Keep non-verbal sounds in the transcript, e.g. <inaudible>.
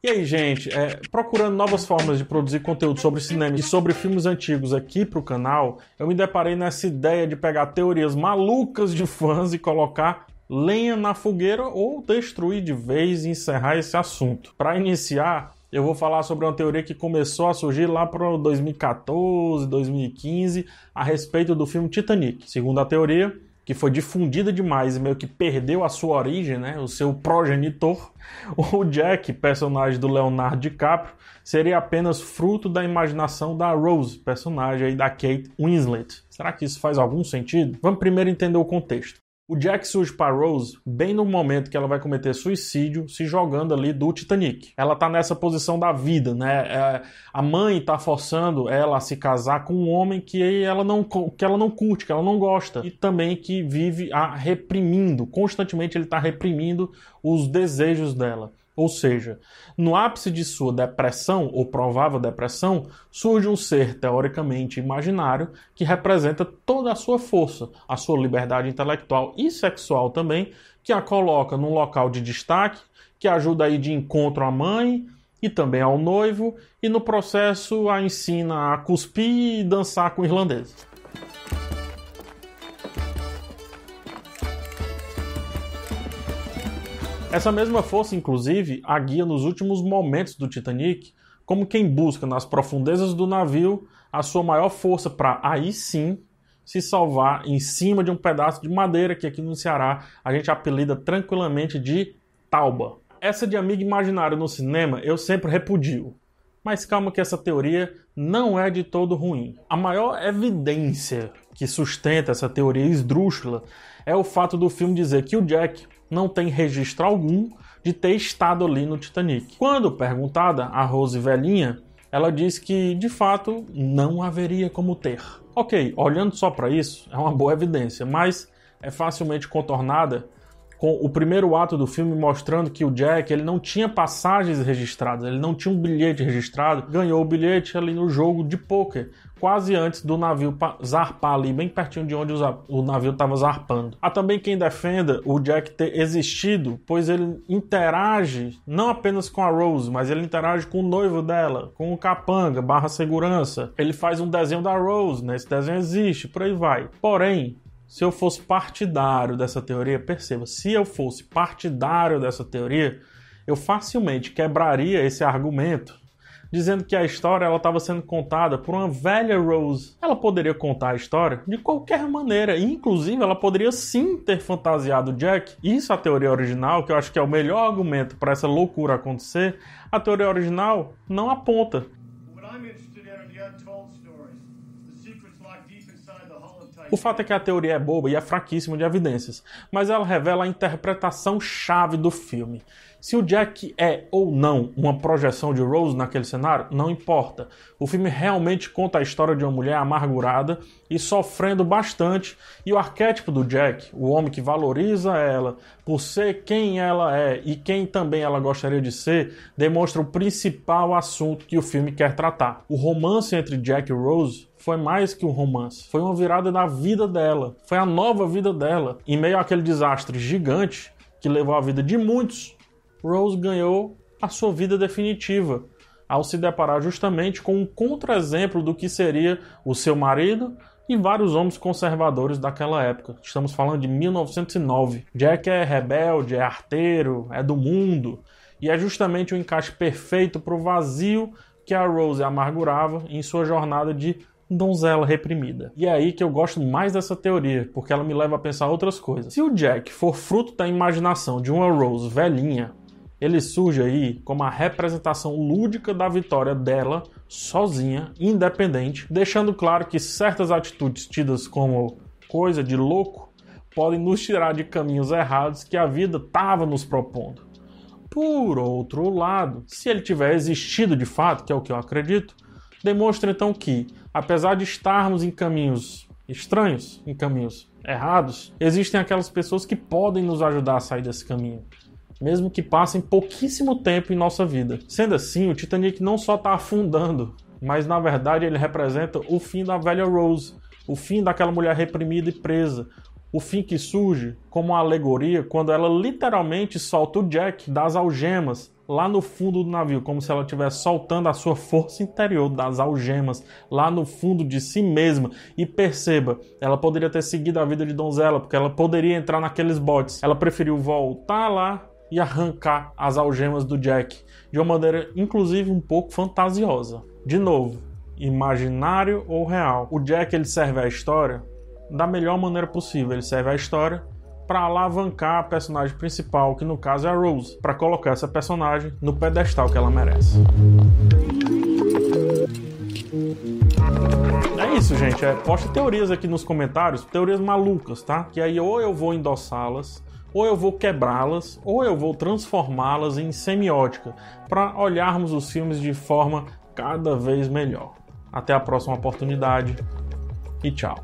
E aí, gente, é, procurando novas formas de produzir conteúdo sobre cinema e sobre filmes antigos aqui pro canal, eu me deparei nessa ideia de pegar teorias malucas de fãs e colocar lenha na fogueira ou destruir de vez e encerrar esse assunto. Para iniciar, eu vou falar sobre uma teoria que começou a surgir lá para 2014, 2015, a respeito do filme Titanic. Segundo a teoria, que foi difundida demais e meio que perdeu a sua origem, né, o seu progenitor, <laughs> o Jack, personagem do Leonardo DiCaprio, seria apenas fruto da imaginação da Rose, personagem da Kate Winslet. Será que isso faz algum sentido? Vamos primeiro entender o contexto. O Jack surge para Rose bem no momento que ela vai cometer suicídio, se jogando ali do Titanic. Ela tá nessa posição da vida, né? É, a mãe tá forçando ela a se casar com um homem que ela não, que ela não curte, que ela não gosta. E também que vive a reprimindo, constantemente ele tá reprimindo os desejos dela. Ou seja, no ápice de sua depressão ou provável depressão, surge um ser teoricamente imaginário que representa toda a sua força, a sua liberdade intelectual e sexual também, que a coloca num local de destaque, que ajuda aí de encontro à mãe e também ao noivo, e no processo a ensina a cuspir e dançar com o Essa mesma força, inclusive, a guia nos últimos momentos do Titanic, como quem busca nas profundezas do navio a sua maior força para aí sim se salvar em cima de um pedaço de madeira que aqui no Ceará a gente apelida tranquilamente de tauba. Essa de amigo imaginário no cinema eu sempre repudio. Mas calma que essa teoria não é de todo ruim. A maior evidência que sustenta essa teoria esdrúxula é o fato do filme dizer que o Jack não tem registro algum de ter estado ali no Titanic. Quando perguntada a Rose velhinha, ela diz que de fato não haveria como ter. Ok, olhando só para isso, é uma boa evidência, mas é facilmente contornada com o primeiro ato do filme mostrando que o Jack ele não tinha passagens registradas, ele não tinha um bilhete registrado, ganhou o bilhete ali no jogo de pôquer, quase antes do navio zarpar ali, bem pertinho de onde o navio estava zarpando. Há também quem defenda o Jack ter existido, pois ele interage não apenas com a Rose, mas ele interage com o noivo dela, com o capanga, barra segurança. Ele faz um desenho da Rose, né? Esse desenho existe, por aí vai. Porém, se eu fosse partidário dessa teoria, perceba, se eu fosse partidário dessa teoria, eu facilmente quebraria esse argumento dizendo que a história ela estava sendo contada por uma velha Rose. Ela poderia contar a história de qualquer maneira, inclusive ela poderia sim ter fantasiado Jack. Isso é a teoria original, que eu acho que é o melhor argumento para essa loucura acontecer. A teoria original não aponta. O fato é que a teoria é boba e é fraquíssima de evidências, mas ela revela a interpretação chave do filme. Se o Jack é ou não uma projeção de Rose naquele cenário, não importa. O filme realmente conta a história de uma mulher amargurada e sofrendo bastante, e o arquétipo do Jack, o homem que valoriza ela por ser quem ela é e quem também ela gostaria de ser, demonstra o principal assunto que o filme quer tratar. O romance entre Jack e Rose foi mais que um romance, foi uma virada na vida dela, foi a nova vida dela. Em meio àquele desastre gigante que levou a vida de muitos, Rose ganhou a sua vida definitiva ao se deparar justamente com um contra-exemplo do que seria o seu marido e vários homens conservadores daquela época. Estamos falando de 1909. Jack é rebelde, é arteiro, é do mundo, e é justamente o encaixe perfeito para o vazio que a Rose amargurava em sua jornada de donzela reprimida. E é aí que eu gosto mais dessa teoria, porque ela me leva a pensar outras coisas. Se o Jack for fruto da imaginação de uma Rose velhinha, ele surge aí como a representação lúdica da vitória dela, sozinha, independente, deixando claro que certas atitudes tidas como coisa de louco podem nos tirar de caminhos errados que a vida estava nos propondo. Por outro lado, se ele tiver existido de fato, que é o que eu acredito, demonstra então que, apesar de estarmos em caminhos estranhos, em caminhos errados, existem aquelas pessoas que podem nos ajudar a sair desse caminho mesmo que passem pouquíssimo tempo em nossa vida. Sendo assim, o Titanic não só está afundando, mas na verdade ele representa o fim da velha Rose, o fim daquela mulher reprimida e presa, O fim que surge como uma alegoria quando ela literalmente solta o Jack das algemas lá no fundo do navio, como se ela estivesse soltando a sua força interior das algemas lá no fundo de si mesma. E perceba, ela poderia ter seguido a vida de donzela, porque ela poderia entrar naqueles botes. Ela preferiu voltar lá e arrancar as algemas do Jack de uma maneira, inclusive, um pouco fantasiosa. De novo, imaginário ou real. O Jack ele serve à história da melhor maneira possível. Ele serve à história para alavancar a personagem principal, que no caso é a Rose, para colocar essa personagem no pedestal que ela merece. É isso, gente. É, posta teorias aqui nos comentários, teorias malucas, tá? Que aí ou eu vou endossá-las, ou eu vou quebrá-las, ou eu vou transformá-las em semiótica, para olharmos os filmes de forma cada vez melhor. Até a próxima oportunidade e tchau.